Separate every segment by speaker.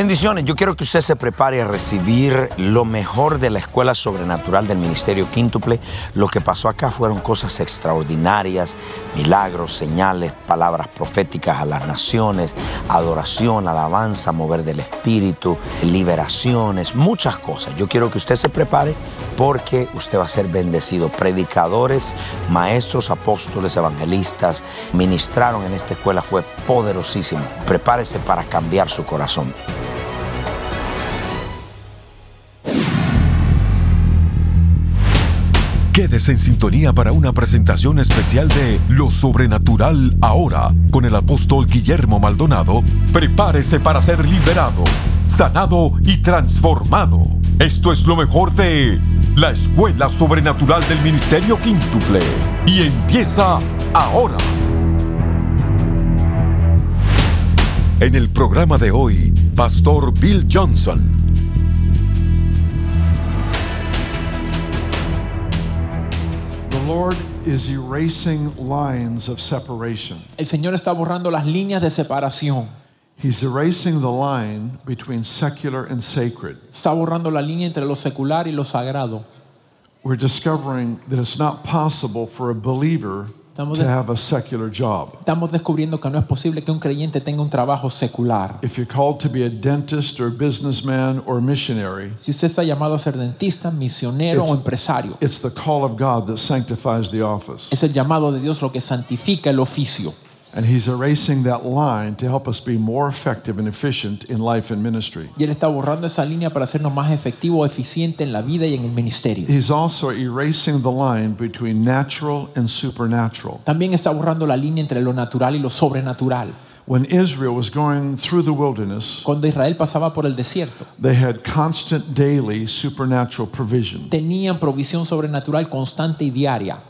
Speaker 1: Bendiciones, yo quiero que usted se prepare a recibir lo mejor de la Escuela Sobrenatural del Ministerio Quíntuple. Lo que pasó acá fueron cosas extraordinarias, milagros, señales, palabras proféticas a las naciones, adoración, alabanza, mover del Espíritu, liberaciones, muchas cosas. Yo quiero que usted se prepare porque usted va a ser bendecido. Predicadores, maestros, apóstoles, evangelistas ministraron en esta escuela, fue poderosísimo. Prepárese para cambiar su corazón.
Speaker 2: Quédese en sintonía para una presentación especial de Lo Sobrenatural ahora con el apóstol Guillermo Maldonado. Prepárese para ser liberado, sanado y transformado. Esto es lo mejor de la Escuela Sobrenatural del Ministerio Quíntuple y empieza ahora. En el programa de hoy, Pastor Bill Johnson.
Speaker 3: Lord is erasing lines of separation.
Speaker 4: El Señor está borrando las líneas de separación.
Speaker 3: He's erasing the line between secular and sacred.
Speaker 4: Está borrando la línea entre lo secular y lo sagrado.
Speaker 3: We're discovering that it's not possible for a believer
Speaker 4: Estamos
Speaker 3: to have a secular job.
Speaker 4: Estamos descubriendo que no es posible que un creyente tenga un trabajo secular.
Speaker 3: If you're called to be a dentist or businessman or missionary,
Speaker 4: Si usted está llamado a ser dentista, misionero o
Speaker 3: It's-
Speaker 4: empresario,
Speaker 3: it's the call of God that sanctifies the office.
Speaker 4: es el llamado de Dios lo que santifica el oficio.
Speaker 3: And He's erasing that line to help us be more effective and efficient in life and ministry.
Speaker 4: Y Él está borrando esa línea para hacernos más efectivos, eficientes en la vida y en el ministerio.
Speaker 3: He's also erasing the line between natural and supernatural.
Speaker 4: También está borrando la línea entre lo natural y lo sobrenatural.
Speaker 3: When Israel was going through the wilderness,
Speaker 4: Cuando Israel pasaba por el desierto,
Speaker 3: they had constant daily supernatural provision.
Speaker 4: tenían provisión sobrenatural constante y diaria.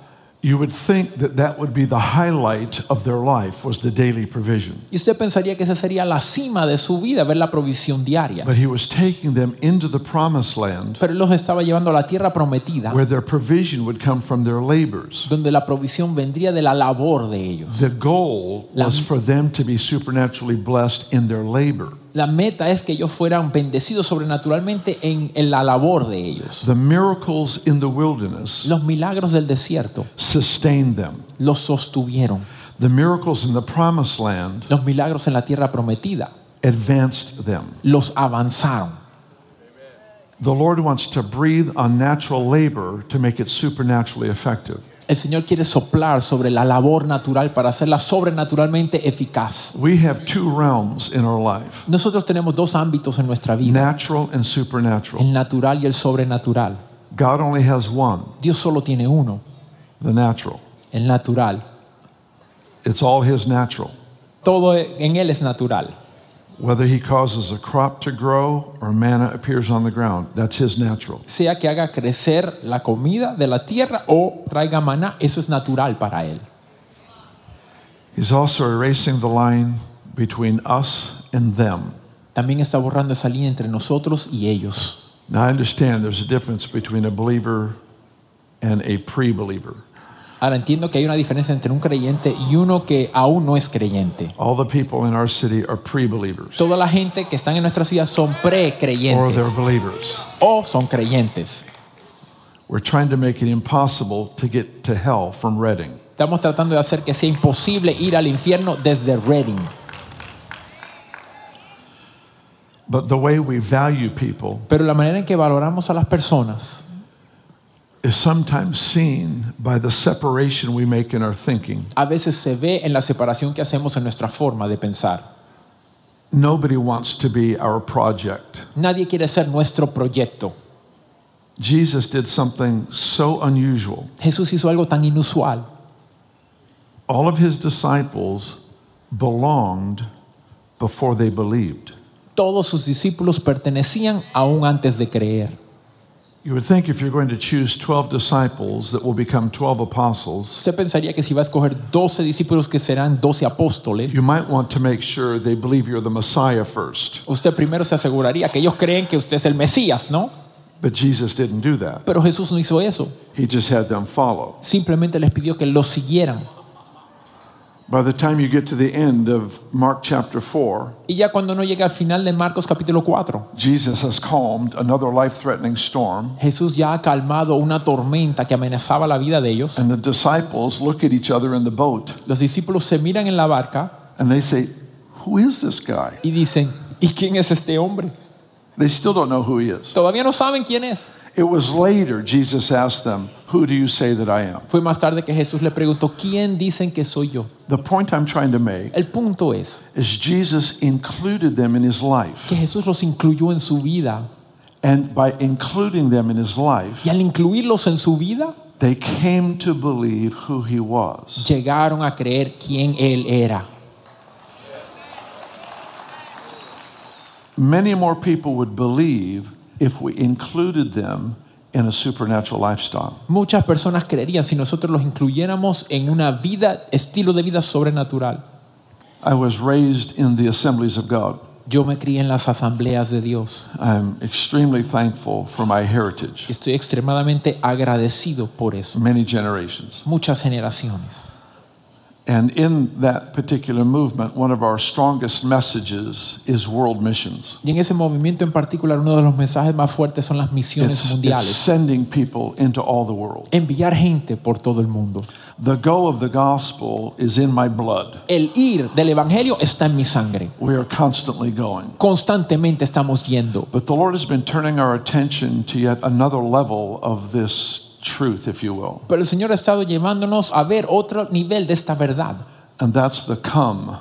Speaker 3: You would think that that would be the highlight of their life was the daily provision.
Speaker 4: Y usted pensaría que esa sería la cima de su vida, ver la provisión diaria.
Speaker 3: But he was taking them into the promised land
Speaker 4: Pero Él los estaba llevando a la tierra prometida,
Speaker 3: where their provision would come from their labors.
Speaker 4: donde la provisión vendría de la labor de ellos.
Speaker 3: The goal
Speaker 4: La-
Speaker 3: was for them to be supernaturally blessed in their labor.
Speaker 4: La meta es que ellos fueran bendecidos sobrenaturalmente en, en la labor de ellos.
Speaker 3: The miracles in the wilderness
Speaker 4: Los milagros del desierto
Speaker 3: sustained them.
Speaker 4: los sostuvieron.
Speaker 3: The miracles in the promised land
Speaker 4: Los milagros en la tierra prometida
Speaker 3: advanced them.
Speaker 4: los avanzaron.
Speaker 3: The Lord wants to breathe on natural labor to make it supernaturally effective.
Speaker 4: El Señor quiere soplar sobre la labor natural para hacerla sobrenaturalmente eficaz.
Speaker 3: We have two realms in our life
Speaker 4: Nosotros tenemos dos ámbitos en nuestra vida,
Speaker 3: natural and supernatural.
Speaker 4: el natural y el sobrenatural.
Speaker 3: God only has one,
Speaker 4: Dios solo tiene uno,
Speaker 3: the natural.
Speaker 4: el natural.
Speaker 3: It's all His natural.
Speaker 4: Todo en Él es natural.
Speaker 3: Whether He causes a crop to grow or manna appears on the ground, that's His natural.
Speaker 4: Sea que haga crecer la comida de la tierra o traiga maná, eso es natural para Él.
Speaker 3: He's also erasing the line between us and them.
Speaker 4: También está borrando esa línea entre nosotros y ellos.
Speaker 3: Now, I understand there's a difference between a believer and a pre believer.
Speaker 4: Ahora entiendo que hay una diferencia entre un creyente y uno que aún no es creyente.
Speaker 3: All the people in our city are pre believers
Speaker 4: Toda la gente que están en nuestra ciudad son
Speaker 3: or they're
Speaker 4: precreyentes
Speaker 3: believers.
Speaker 4: o son creyentes.
Speaker 3: We're trying to make it impossible to get to hell from Reading.
Speaker 4: Estamos tratando de hacer que sea imposible ir al infierno desde Reading.
Speaker 3: But the way we value people
Speaker 4: Pero la manera en que valoramos a las personas
Speaker 3: is sometimes seen by the separation we make in our thinking.
Speaker 4: a veces se ve en la separación que hacemos en nuestra forma de pensar.
Speaker 3: Nobody wants to be our project.
Speaker 4: Nadie quiere ser nuestro proyecto.
Speaker 3: Jesus did something so unusual.
Speaker 4: Jesús hizo algo tan inusual.
Speaker 3: All of his disciples belonged before they believed.
Speaker 4: Todos sus discípulos pertenecían aún antes de creer.
Speaker 3: You would think if you're going to choose 12 disciples that will become 12 apostles,
Speaker 4: Usted pensaría que si va a escoger 12 discípulos que serán 12 apóstoles,
Speaker 3: you might want to make sure they believe you're the Messiah first.
Speaker 4: usted primero se aseguraría que ellos creen que usted es el Mesías, ¿no?
Speaker 3: But Jesus didn't do that.
Speaker 4: Pero Jesús no hizo eso.
Speaker 3: He just had them follow.
Speaker 4: Simplemente les pidió que los siguieran.
Speaker 3: By the time you get to the end of Mark chapter 4,
Speaker 4: Y ya cuando uno llega al final de Marcos capítulo 4,
Speaker 3: Jesus has calmed another life threatening storm,
Speaker 4: Jesús ya ha calmado una tormenta que amenazaba la vida de ellos.
Speaker 3: and the disciples look at each other in the boat
Speaker 4: Los discípulos se miran en la barca
Speaker 3: and they say, Who is this guy?
Speaker 4: y dicen, ¿y quién es este hombre?
Speaker 3: They still don't know who he is.
Speaker 4: Todavía no saben quién es.
Speaker 3: It was later Jesus asked them, Who do you say that I am?
Speaker 4: Fue más tarde que Jesús le preguntó, ¿quién dicen que soy yo?
Speaker 3: The point I'm trying to make
Speaker 4: El punto es
Speaker 3: is Jesus included them in his life.
Speaker 4: que Jesús los incluyó en su vida.
Speaker 3: And by including them in his life,
Speaker 4: Y al incluirlos en su vida,
Speaker 3: they came to believe who he was.
Speaker 4: llegaron a creer quién Él era.
Speaker 3: Many more people would believe if we included them in a supernatural lifestyle.
Speaker 4: Muchas personas creerían si nosotros los incluyéramos en una vida, estilo de vida sobrenatural.
Speaker 3: I was raised in the assemblies of God.
Speaker 4: Yo me crié en las asambleas de Dios.
Speaker 3: I'm extremely thankful for my heritage,
Speaker 4: Estoy extremadamente agradecido por eso.
Speaker 3: many generations.
Speaker 4: Muchas generaciones.
Speaker 3: And in that particular movement, one of our strongest messages is world missions.
Speaker 4: Y en ese movimiento en particular, uno de los mensajes más fuertes son las misiones
Speaker 3: It's, it's
Speaker 4: mundiales.
Speaker 3: sending people into all the world.
Speaker 4: Enviar gente por todo el mundo.
Speaker 3: The go of the gospel is in my blood.
Speaker 4: El ir del Evangelio está en mi sangre.
Speaker 3: We are constantly going.
Speaker 4: Constantemente estamos yendo.
Speaker 3: But the Lord has been turning our attention to yet another level of this truth, if you will.
Speaker 4: Pero el Señor ha estado llevándonos a ver otro nivel de esta verdad.
Speaker 3: And that's the come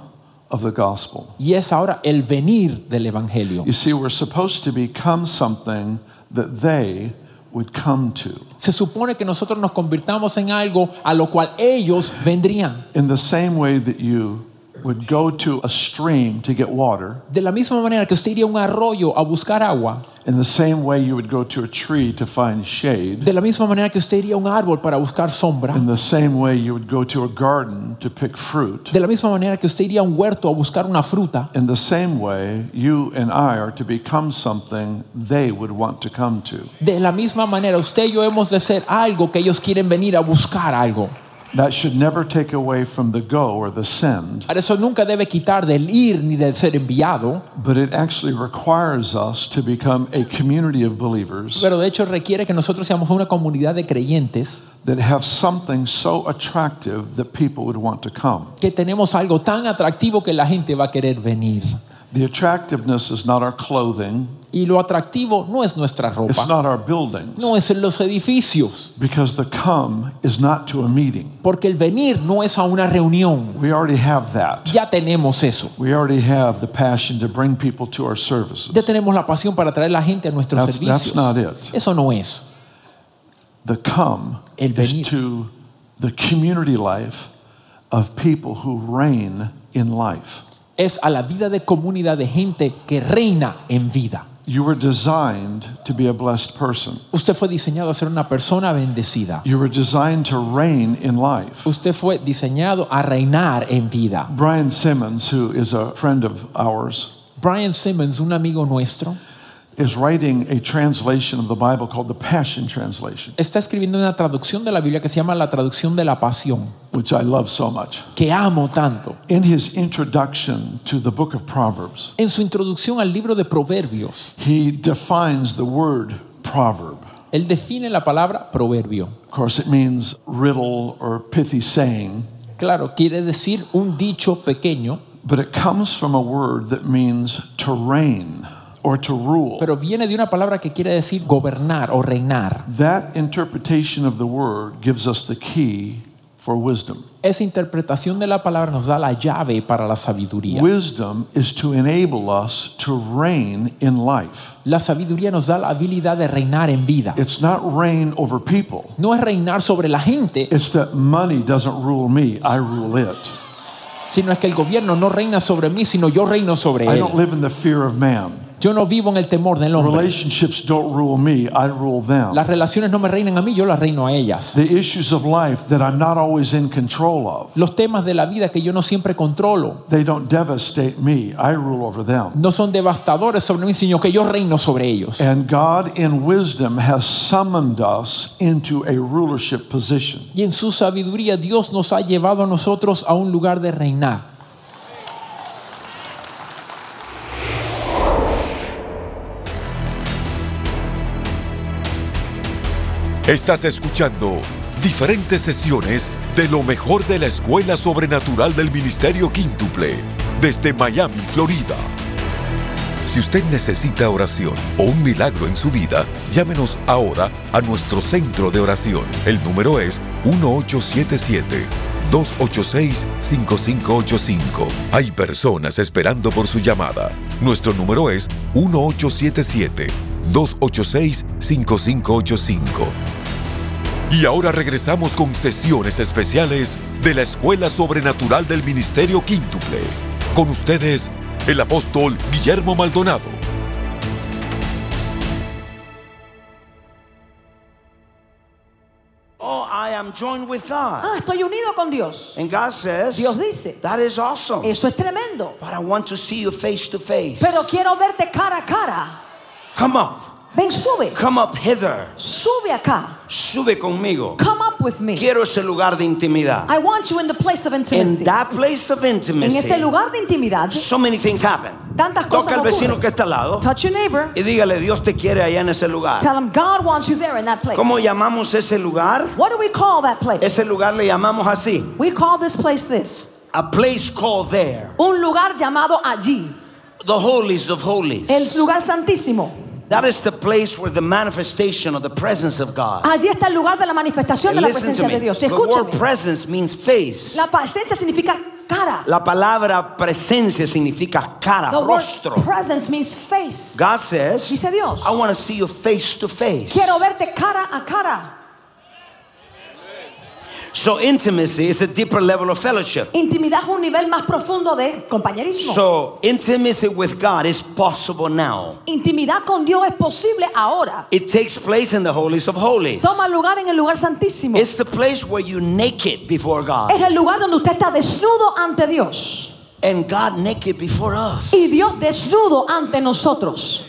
Speaker 3: of the gospel.
Speaker 4: Y es ahora el venir del Evangelio.
Speaker 3: You see, we're supposed to become something that they would come to.
Speaker 4: Se supone que nosotros nos convirtamos en algo a lo cual ellos vendrían.
Speaker 3: In the same way that you would go to a stream to get water,
Speaker 4: De la misma manera que usted iría a un arroyo a buscar agua,
Speaker 3: in the same way you would go to a tree to find shade,
Speaker 4: de la misma manera que usted iría a un árbol para buscar sombra,
Speaker 3: in the same way you would go to a garden to pick fruit,
Speaker 4: de la misma manera que usted iría a un huerto a buscar una fruta,
Speaker 3: in the same way you and I are to become something they would want to come to.
Speaker 4: de la misma manera usted y yo hemos de ser algo que ellos quieren venir a buscar algo.
Speaker 3: That should never take away from the go or the send,
Speaker 4: Eso nunca debe quitar del ir ni del ser enviado,
Speaker 3: but it actually requires us to become a community of believers
Speaker 4: pero de hecho requiere que nosotros seamos una comunidad de creyentes
Speaker 3: that have something so attractive that people would want to come.
Speaker 4: que tenemos algo tan atractivo que la gente va a querer venir.
Speaker 3: The attractiveness is not our clothing,
Speaker 4: Y lo atractivo no es nuestra
Speaker 3: it's
Speaker 4: ropa,
Speaker 3: not our buildings,
Speaker 4: no es en los edificios,
Speaker 3: because the come is not to a meeting.
Speaker 4: porque el venir no es a una reunión.
Speaker 3: We already have that.
Speaker 4: Ya tenemos eso.
Speaker 3: We already have the passion to bring people to our services.
Speaker 4: Ya tenemos la pasión para traer la gente a nuestros
Speaker 3: That's- that's
Speaker 4: servicios.
Speaker 3: not it.
Speaker 4: Eso no es.
Speaker 3: The come
Speaker 4: El venir.
Speaker 3: is to the community life of people who reign in life.
Speaker 4: Es a la vida de comunidad de gente que reina en vida.
Speaker 3: You were designed to be a blessed person.
Speaker 4: Usted fue diseñado a ser una persona bendecida.
Speaker 3: You were designed to reign in life.
Speaker 4: Usted fue diseñado a reinar en vida.
Speaker 3: Brian Simmons, who is a friend of ours,
Speaker 4: Brian Simmons, un amigo nuestro,
Speaker 3: is writing a translation of the Bible called the Passion Translation,
Speaker 4: está escribiendo una traducción de la Biblia que se llama la traducción de la pasión,
Speaker 3: which I love so much.
Speaker 4: que amo tanto.
Speaker 3: In his introduction to the book of Proverbs,
Speaker 4: En su introducción al libro de Proverbios,
Speaker 3: he defines the word proverb.
Speaker 4: él define la palabra proverbio.
Speaker 3: Of course, it means riddle or pithy saying,
Speaker 4: Claro, quiere decir un dicho pequeño,
Speaker 3: but it comes from a word that means to reign. Or to rule.
Speaker 4: pero viene de una palabra que quiere decir gobernar o reinar.
Speaker 3: That interpretation of the word gives us the key for wisdom.
Speaker 4: Esa interpretación de la palabra nos da la llave para la sabiduría.
Speaker 3: Wisdom is to enable us to reign in life.
Speaker 4: La sabiduría nos da la habilidad de reinar en vida.
Speaker 3: It's not reign over people.
Speaker 4: No es reinar sobre la gente,
Speaker 3: It's that money doesn't rule me, I rule it.
Speaker 4: sino es que el gobierno no reina sobre mí, sino yo reino sobre
Speaker 3: I
Speaker 4: él.
Speaker 3: I don't live in the fear of man.
Speaker 4: Yo no vivo en el temor del hombre.
Speaker 3: Relationships don't rule me, I rule them.
Speaker 4: Las relaciones no me reinan a mí, yo las reino a ellas.
Speaker 3: The issues of life that I'm not always in control of,
Speaker 4: Los temas de la vida que yo no siempre controlo
Speaker 3: they don't devastate me, I rule over them.
Speaker 4: no son devastadores sobre mí, sino que yo reino sobre ellos.
Speaker 3: And God, in wisdom, has summoned us into a rulership position.
Speaker 4: Y en su sabiduría Dios nos ha llevado a nosotros a un lugar de reinar.
Speaker 2: Estás escuchando diferentes sesiones de lo mejor de la Escuela Sobrenatural del Ministerio Quíntuple desde Miami, Florida. Si usted necesita oración o un milagro en su vida, llámenos ahora a nuestro centro de oración. El número es 1877-286-5585. Hay personas esperando por su llamada. Nuestro número es 1877-286-5585. Y ahora regresamos con sesiones especiales de la Escuela Sobrenatural del Ministerio Quíntuple. Con ustedes, el apóstol Guillermo Maldonado.
Speaker 5: Oh, I am joined with God.
Speaker 6: Ah, estoy unido con Dios.
Speaker 5: And God says,
Speaker 6: Dios dice,
Speaker 5: that is awesome.
Speaker 6: eso es tremendo.
Speaker 5: But I want to see you face to face.
Speaker 6: Pero quiero verte cara a cara.
Speaker 5: Come up.
Speaker 6: Ven, sube.
Speaker 5: Come up hither.
Speaker 6: Sube acá.
Speaker 5: Sube conmigo.
Speaker 6: Come up with me.
Speaker 5: Quiero ese lugar de intimidad.
Speaker 6: I want you in the place of intimacy.
Speaker 5: In that place of
Speaker 6: En
Speaker 5: intimacy,
Speaker 6: ese lugar de intimidad,
Speaker 5: so many things happen.
Speaker 6: tantas cosas
Speaker 5: Toca al vecino
Speaker 6: ocurren.
Speaker 5: que está al lado
Speaker 6: Touch your neighbor.
Speaker 5: y dígale, Dios te quiere allá en ese lugar.
Speaker 6: Tell him God wants you there in that place.
Speaker 5: ¿Cómo llamamos ese lugar?
Speaker 6: What do we call that place?
Speaker 5: Ese lugar le llamamos así.
Speaker 6: We call this place this.
Speaker 5: A place called there.
Speaker 6: Un lugar llamado allí.
Speaker 5: The holies of holies.
Speaker 6: El lugar santísimo.
Speaker 5: That is the place where the manifestation of the presence of God.
Speaker 6: Allí está el lugar de la manifestación de la presencia de Dios.
Speaker 5: The word presence means face.
Speaker 6: La presencia significa cara.
Speaker 5: La palabra presencia significa cara,
Speaker 6: The word
Speaker 5: rostro.
Speaker 6: presence means face.
Speaker 5: God says,
Speaker 6: Dice Dios.
Speaker 5: I want to see you face to face.
Speaker 6: Quiero verte cara a cara.
Speaker 5: So intimacy is a deeper level of fellowship.
Speaker 6: Intimidad es un nivel más profundo de compañerismo.
Speaker 5: So intimacy with God is possible now.
Speaker 6: Intimidad con Dios es posible ahora.
Speaker 5: It takes place in the holies of holies.
Speaker 6: Toma lugar en el lugar santísimo.
Speaker 5: It's the place where you naked before God.
Speaker 6: Es el lugar donde usted está desnudo ante Dios.
Speaker 5: and God naked before us.
Speaker 6: Y Dios desnudo ante nosotros.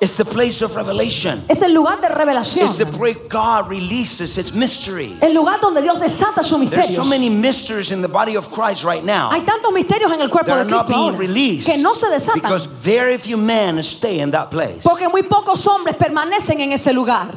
Speaker 5: It's the place of revelation.
Speaker 6: Es el lugar de revelación.
Speaker 5: It's the place God releases His mysteries.
Speaker 6: El lugar donde Dios desata sus
Speaker 5: There's
Speaker 6: misterios.
Speaker 5: so many mysteries in the body of Christ right now
Speaker 6: Hay tantos misterios en el cuerpo
Speaker 5: that
Speaker 6: de
Speaker 5: are not
Speaker 6: Cristo
Speaker 5: being
Speaker 6: ahora
Speaker 5: released
Speaker 6: que no se desatan
Speaker 5: because very few men stay in that place.
Speaker 6: porque muy pocos hombres permanecen en ese lugar.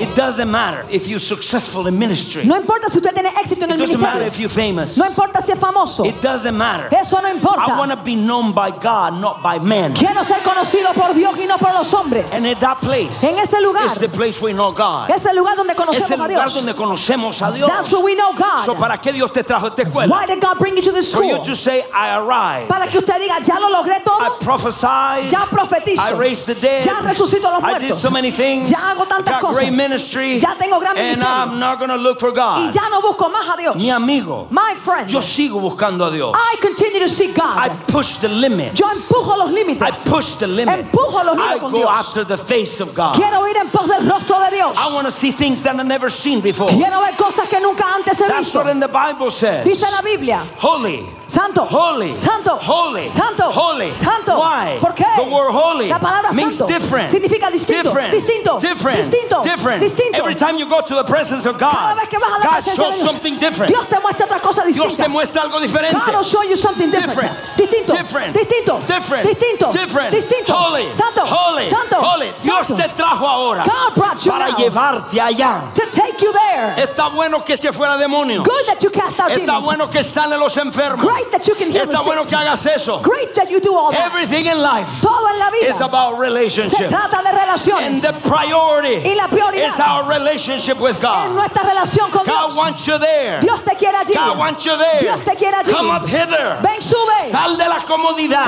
Speaker 5: It doesn't matter if you're successful in ministry.
Speaker 6: No importa si usted tiene éxito en
Speaker 5: It
Speaker 6: el
Speaker 5: doesn't matter
Speaker 6: ministerio.
Speaker 5: if you're famous.
Speaker 6: No importa si es famoso.
Speaker 5: It doesn't matter.
Speaker 6: Eso no importa.
Speaker 5: I want to be known by God, not by men.
Speaker 6: Quiero ser conocido por Dios y no por los hombres.
Speaker 5: And in that place
Speaker 6: En ese lugar.
Speaker 5: is the place where we know God.
Speaker 6: Es el lugar donde
Speaker 5: Es el
Speaker 6: conocemos a
Speaker 5: lugar
Speaker 6: Dios.
Speaker 5: donde conocemos a Dios.
Speaker 6: That's where we know God.
Speaker 5: So, ¿para qué Dios te trajo a esta escuela?
Speaker 6: Why did God bring you to this
Speaker 5: For you
Speaker 6: school?
Speaker 5: to say, I arrived.
Speaker 6: Para que usted diga, ya lo logré
Speaker 5: I
Speaker 6: todo.
Speaker 5: prophesied.
Speaker 6: Ya profetizo.
Speaker 5: I raised the dead.
Speaker 6: Ya resucito a los
Speaker 5: I did
Speaker 6: muertos.
Speaker 5: so many things.
Speaker 6: Ya hago tantas
Speaker 5: Got great
Speaker 6: cosas.
Speaker 5: Ministry.
Speaker 6: Ya tengo gran
Speaker 5: and
Speaker 6: ministerio.
Speaker 5: I'm not going to look for
Speaker 6: Y
Speaker 5: God.
Speaker 6: ya no busco más a Dios.
Speaker 5: Mi amigo,
Speaker 6: My friend.
Speaker 5: yo sigo buscando a Dios.
Speaker 6: I continue to seek
Speaker 5: I push the limits.
Speaker 6: Yo empujo los
Speaker 5: I push the limit.
Speaker 6: Empujo los límites
Speaker 5: I
Speaker 6: con
Speaker 5: go
Speaker 6: Dios.
Speaker 5: after the face of God.
Speaker 6: Quiero ir en pos del rostro de Dios.
Speaker 5: I want to see things that I've never seen before.
Speaker 6: Quiero ver cosas que nunca antes he
Speaker 5: That's
Speaker 6: visto.
Speaker 5: what in the Bible says.
Speaker 6: Dice la Biblia.
Speaker 5: Holy.
Speaker 6: Santo,
Speaker 5: Holy.
Speaker 6: santo,
Speaker 5: Holy.
Speaker 6: santo,
Speaker 5: Holy.
Speaker 6: santo.
Speaker 5: Why?
Speaker 6: ¿Por qué?
Speaker 5: The word holy
Speaker 6: La palabra
Speaker 5: means
Speaker 6: santo
Speaker 5: different.
Speaker 6: significa distinto,
Speaker 5: different,
Speaker 6: distinto,
Speaker 5: different,
Speaker 6: distinto,
Speaker 5: different.
Speaker 6: distinto.
Speaker 5: Every time you go to the presence of
Speaker 6: Cada
Speaker 5: God,
Speaker 6: vez que vas a la
Speaker 5: God
Speaker 6: presencia
Speaker 5: shows
Speaker 6: de Dios,
Speaker 5: something different.
Speaker 6: Dios te muestra otra cosa
Speaker 5: Dios te muestra algo diferente.
Speaker 6: God will show you something different.
Speaker 5: Different.
Speaker 6: Distinto.
Speaker 5: Different.
Speaker 6: Distinto.
Speaker 5: Different.
Speaker 6: Distinto.
Speaker 5: Different.
Speaker 6: Distinto.
Speaker 5: Holy.
Speaker 6: Santo.
Speaker 5: Holy.
Speaker 6: Santo.
Speaker 5: Holy. Dios
Speaker 6: Santo.
Speaker 5: te trajo ahora
Speaker 6: God brought you
Speaker 5: para
Speaker 6: now.
Speaker 5: llevarte allá.
Speaker 6: To take you there.
Speaker 5: Está bueno que se fuera demonios.
Speaker 6: Good that you cast out
Speaker 5: Está
Speaker 6: demons.
Speaker 5: bueno que salen los enfermos.
Speaker 6: Great that you can heal
Speaker 5: Está bueno que hagas eso.
Speaker 6: Great that you do all that.
Speaker 5: Everything in life
Speaker 6: Todo en la vida
Speaker 5: is about
Speaker 6: se
Speaker 5: relationship.
Speaker 6: trata de relaciones.
Speaker 5: And the priority
Speaker 6: Y la prioridad
Speaker 5: is our relationship with
Speaker 6: en
Speaker 5: God.
Speaker 6: nuestra relación con
Speaker 5: God
Speaker 6: Dios.
Speaker 5: wants you there.
Speaker 6: Dios te quiere allí.
Speaker 5: God wants you there.
Speaker 6: Dios te quiere allí.
Speaker 5: Come up hither.
Speaker 6: Ven, sube.
Speaker 5: Sal de la comodidad.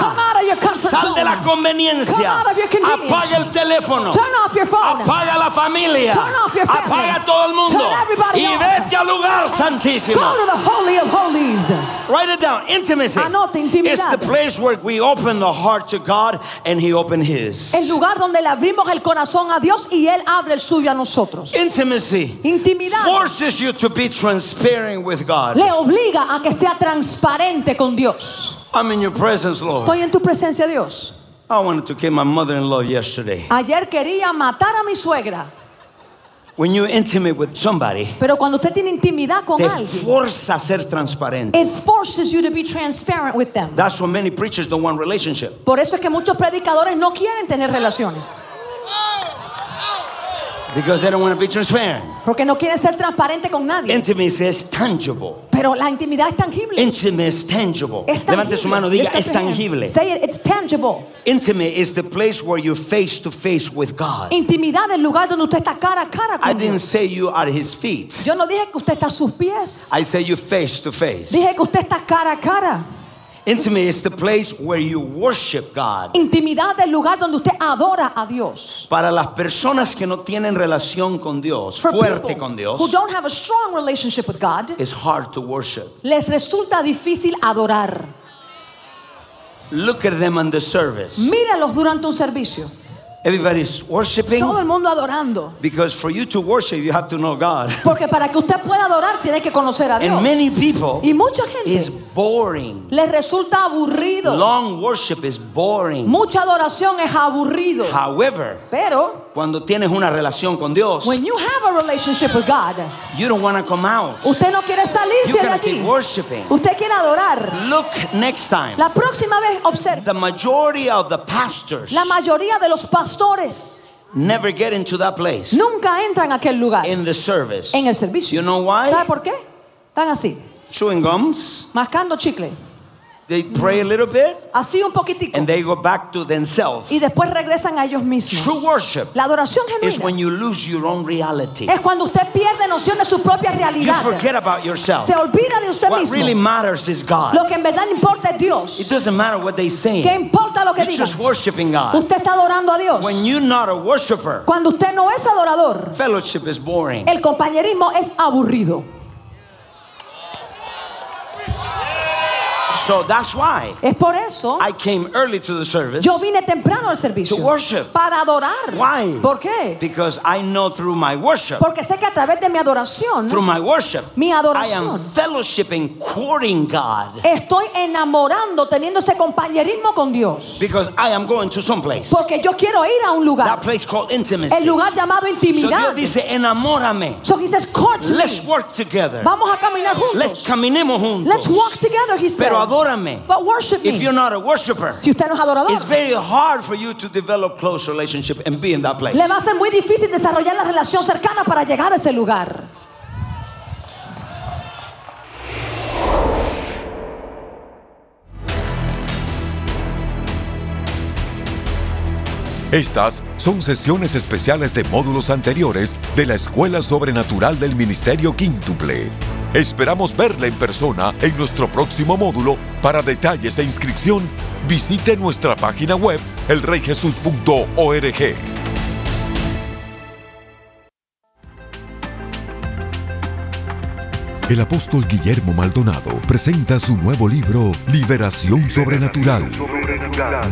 Speaker 5: Sal de la conveniencia. Apaga el teléfono. Apaga la familia. Apaga todo el mundo. Y vete al lugar santísimo. Write it down. Intimacy.
Speaker 6: Intimidad.
Speaker 5: It's the place where we open the heart to God and He opened His.
Speaker 6: El lugar donde le abrimos el corazón a Dios y Él abre el suyo a nosotros.
Speaker 5: Intimacy
Speaker 6: Intimidad
Speaker 5: forces you to be transparent with God.
Speaker 6: le obliga a que sea transparente con Dios.
Speaker 5: I'm in your presence, Lord.
Speaker 6: Estoy en tu presencia, Dios.
Speaker 5: I wanted to kill my mother-in-law yesterday.
Speaker 6: Ayer quería matar a mi suegra,
Speaker 5: When you're intimate with somebody,
Speaker 6: pero cuando usted tiene intimidad con
Speaker 5: te
Speaker 6: alguien,
Speaker 5: forza a ser transparente.
Speaker 6: it forces you to be transparent with them.
Speaker 5: That's why many preachers don't want relationship.
Speaker 6: Por eso es que muchos predicadores no quieren tener relaciones,
Speaker 5: Because they don't want to be transparent.
Speaker 6: porque no quieren ser transparentes con nadie.
Speaker 5: Intimacy is tangible.
Speaker 6: Pero la intimidad es tangible.
Speaker 5: Intimacy is tangible.
Speaker 6: Es
Speaker 5: Levante su mano,
Speaker 6: tangible.
Speaker 5: diga, es
Speaker 6: up your hand.
Speaker 5: tangible.
Speaker 6: Say it, it's tangible.
Speaker 5: Intimate is the place where you're face to face with God.
Speaker 6: Intimidad es el lugar donde usted está cara a cara con I
Speaker 5: didn't
Speaker 6: Dios.
Speaker 5: say you at his feet.
Speaker 6: Yo no dije que usted está a sus pies.
Speaker 5: I say you face to face.
Speaker 6: Dije que usted está cara a cara.
Speaker 5: Intimate is the place where you worship God.
Speaker 6: Intimidad es el lugar donde usted adora a Dios.
Speaker 5: Para las personas que no tienen relación con Dios,
Speaker 6: For
Speaker 5: fuerte con Dios,
Speaker 6: who don't have a strong relationship with God,
Speaker 5: it's hard to worship.
Speaker 6: les resulta difícil adorar.
Speaker 5: Look at them on the service.
Speaker 6: Míralos durante un servicio.
Speaker 5: Everybody's worshiping
Speaker 6: Todo el mundo adorando.
Speaker 5: because for you to worship, you have to know God.
Speaker 6: Porque para que usted pueda adorar, tiene que conocer a Dios.
Speaker 5: And many people
Speaker 6: Y mucha gente
Speaker 5: boring.
Speaker 6: les resulta aburrido.
Speaker 5: Long worship is boring.
Speaker 6: Mucha adoración es aburrido.
Speaker 5: However,
Speaker 6: Pero
Speaker 5: cuando tienes una relación con Dios,
Speaker 6: when you have a relationship with God,
Speaker 5: you don't want to come out.
Speaker 6: usted no quiere salirse de allí.
Speaker 5: keep worshiping.
Speaker 6: Usted quiere adorar.
Speaker 5: Look next time.
Speaker 6: La próxima vez observe.
Speaker 5: The majority of the pastors
Speaker 6: La mayoría de los pastores
Speaker 5: never get into that place
Speaker 6: nunca entran a aquel lugar
Speaker 5: in the service.
Speaker 6: en el servicio.
Speaker 5: You know why?
Speaker 6: ¿Sabe por qué? Están así,
Speaker 5: Chewing gums.
Speaker 6: mascando chicle.
Speaker 5: They pray a little bit
Speaker 6: Así un poquitico.
Speaker 5: and they go back to themselves.
Speaker 6: Y después regresan a ellos mismos.
Speaker 5: True worship
Speaker 6: La adoración
Speaker 5: is when you lose your own reality.
Speaker 6: es cuando usted pierde noción de su propia
Speaker 5: You
Speaker 6: realidad.
Speaker 5: forget about yourself.
Speaker 6: Se olvida de usted
Speaker 5: What really matters is God.
Speaker 6: Lo que en verdad importa es
Speaker 5: It
Speaker 6: Dios.
Speaker 5: doesn't matter what they say.
Speaker 6: ¿Qué importa lo que
Speaker 5: You're
Speaker 6: digan?
Speaker 5: just worshiping God.
Speaker 6: Usted está adorando a Dios.
Speaker 5: When you're not a worshiper,
Speaker 6: Cuando usted no es adorador,
Speaker 5: fellowship is boring.
Speaker 6: el compañerismo es aburrido.
Speaker 5: So that's why
Speaker 6: Es por eso
Speaker 5: I came early to the service.
Speaker 6: yo vine temprano al servicio.
Speaker 5: To worship.
Speaker 6: Para adorar.
Speaker 5: Why?
Speaker 6: ¿Por qué?
Speaker 5: Because I know through my worship,
Speaker 6: Porque sé que a través de mi adoración
Speaker 5: through my worship,
Speaker 6: Mi
Speaker 5: I am fellowshipping, courting God.
Speaker 6: estoy enamorando, teniendo ese compañerismo con Dios.
Speaker 5: Because I am going to some place.
Speaker 6: Porque yo quiero ir a un
Speaker 5: That place called intimacy.
Speaker 6: El lugar llamado
Speaker 5: So
Speaker 6: intimidad.
Speaker 5: Dios dice, enamórame.
Speaker 6: So he says, court me.
Speaker 5: Let's work together.
Speaker 6: Vamos a caminar
Speaker 5: Let's caminemos juntos.
Speaker 6: Let's walk together, he says.
Speaker 5: Pero adórame.
Speaker 6: But worship me.
Speaker 5: If you're not a worshiper,
Speaker 6: si usted no es adorador,
Speaker 5: it's very hard for you to develop close relationship and be in that place.
Speaker 6: le va a ser muy difícil desarrollar la relación cercana para llegar a ese lugar.
Speaker 2: Estas son sesiones especiales de módulos anteriores de la Escuela Sobrenatural del Ministerio Quíntuple. Esperamos verla en persona en nuestro próximo módulo. Para detalles e inscripción, visite nuestra página web elreyjesus.org. El apóstol Guillermo Maldonado presenta su nuevo libro, Liberación Sobrenatural.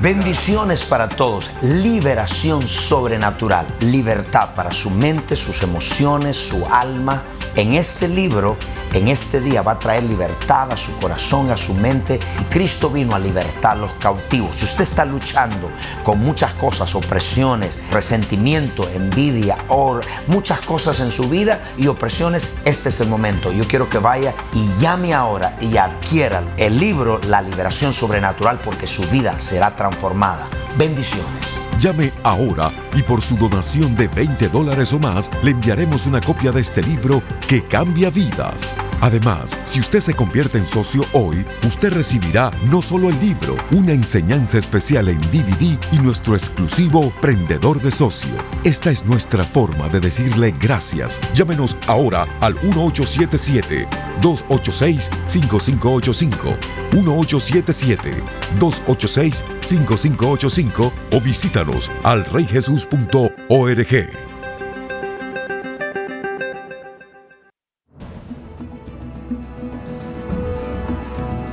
Speaker 1: Bendiciones para todos, liberación sobrenatural, libertad para su mente, sus emociones, su alma En este libro, en este día va a traer libertad a su corazón, a su mente. Y Cristo vino a libertar a los cautivos. Si usted está luchando con muchas cosas, opresiones, resentimiento, envidia, or, muchas cosas en su vida y opresiones, este es el momento. Yo quiero que vaya y llame ahora y adquiera el libro La liberación sobrenatural porque su vida será transformada. Bendiciones.
Speaker 7: Llame ahora y por su donación de 20 dólares o más le enviaremos una copia de este libro que cambia vidas. Además, si usted se convierte en socio hoy, usted recibirá no solo el libro, una enseñanza especial en DVD y nuestro exclusivo Prendedor de Socio. Esta es nuestra forma de decirle gracias. Llámenos ahora al 1877-286-5585. 1877-286-5585 o visítanos al reyjesus.org.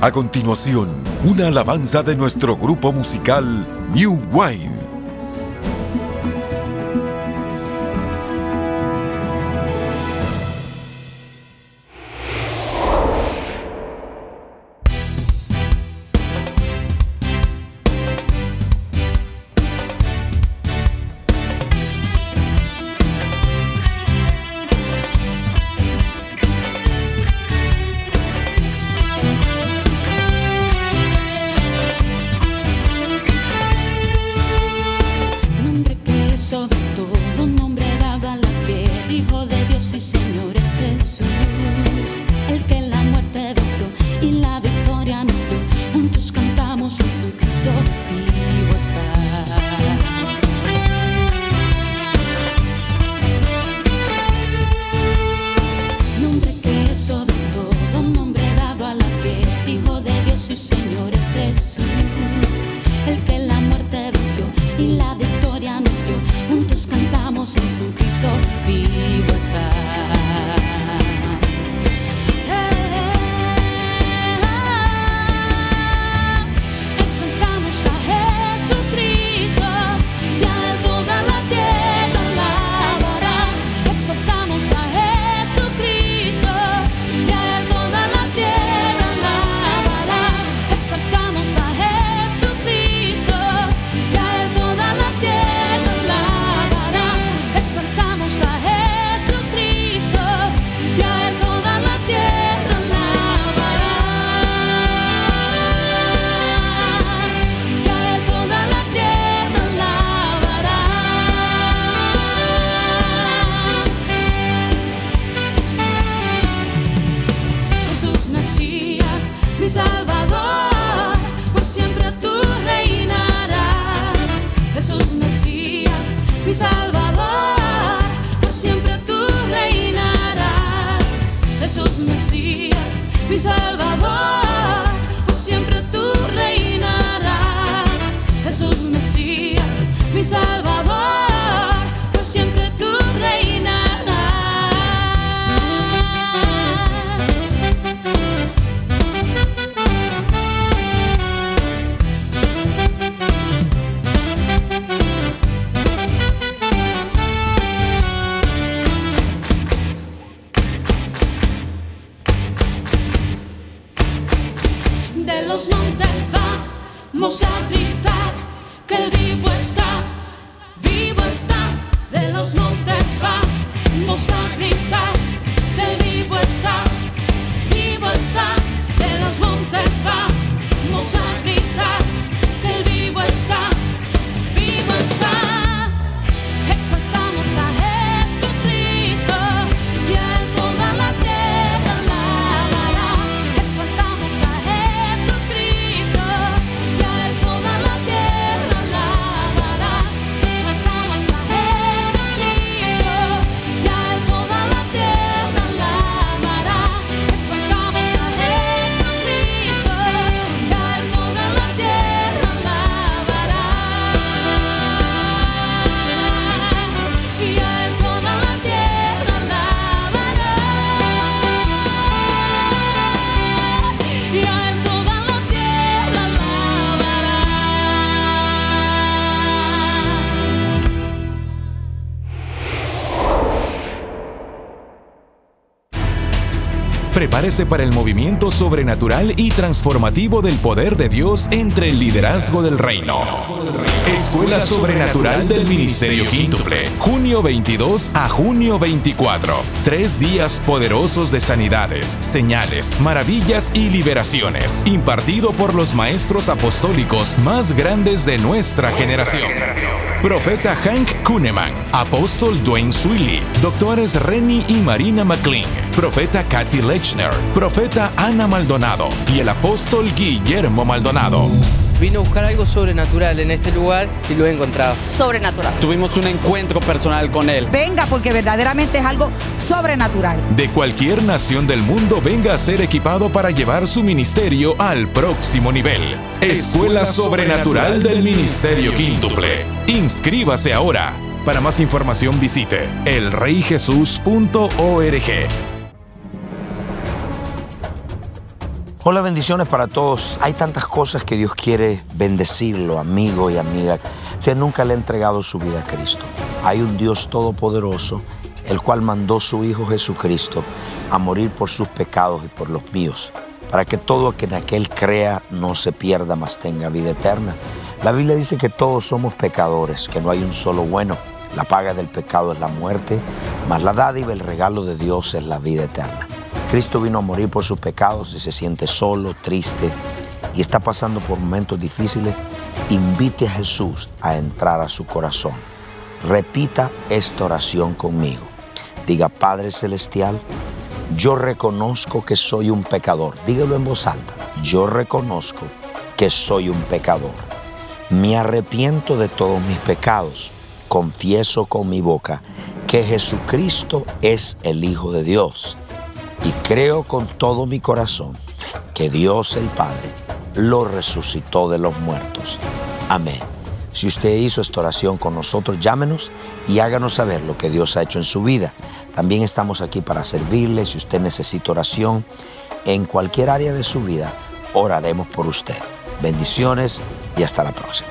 Speaker 7: A continuación, una alabanza de nuestro grupo musical New Wine.
Speaker 8: Mesías,
Speaker 9: Prepárese para el movimiento sobrenatural y transformativo del poder de Dios entre el liderazgo del reino. Escuela Sobrenatural del Ministerio Quíntuple, junio 22 a junio 24. Tres días poderosos de sanidades, señales, maravillas y liberaciones, impartido por los maestros apostólicos más grandes de nuestra generación. Profeta Hank Kuhneman, Apóstol Dwayne Swilly, doctores Renny y Marina McLean, Profeta Kathy Lechner, Profeta Ana Maldonado y el Apóstol Guillermo Maldonado.
Speaker 10: Vino a buscar algo sobrenatural en este lugar y lo he encontrado.
Speaker 11: Sobrenatural.
Speaker 12: Tuvimos un encuentro personal con él.
Speaker 11: Venga porque verdaderamente es algo sobrenatural.
Speaker 9: De cualquier nación del mundo venga a ser equipado para llevar su ministerio al próximo nivel. Escuela Sobrenatural del Ministerio Quíntuple. Inscríbase ahora. Para más información visite elreyjesus.org.
Speaker 1: Hola, bendiciones para todos. Hay tantas cosas que Dios quiere bendecirlo, amigo y amiga. Usted nunca le ha entregado su vida a Cristo. Hay un Dios todopoderoso, el cual mandó su Hijo Jesucristo a morir por sus pecados y por los míos, para que todo que en aquel crea no se pierda, mas tenga vida eterna. La Biblia dice que todos somos pecadores, que no hay un solo bueno. La paga del pecado es la muerte, mas la dádiva, el regalo de Dios es la vida eterna. Cristo vino a morir por sus pecados y se siente solo, triste y está pasando por momentos difíciles, invite a Jesús a entrar a su corazón. Repita esta oración conmigo. Diga, Padre Celestial, yo reconozco que soy un pecador. Dígalo en voz alta. Yo reconozco que soy un pecador. Me arrepiento de todos mis pecados. Confieso con mi boca que Jesucristo es el Hijo de Dios y creo con todo mi corazón que Dios el Padre lo resucitó de los muertos. Amén. Si usted hizo esta oración con nosotros, llámenos y háganos saber lo que Dios ha hecho en su vida. También estamos aquí para servirle. Si usted necesita oración en cualquier área de su vida, oraremos por usted. Bendiciones y hasta la próxima.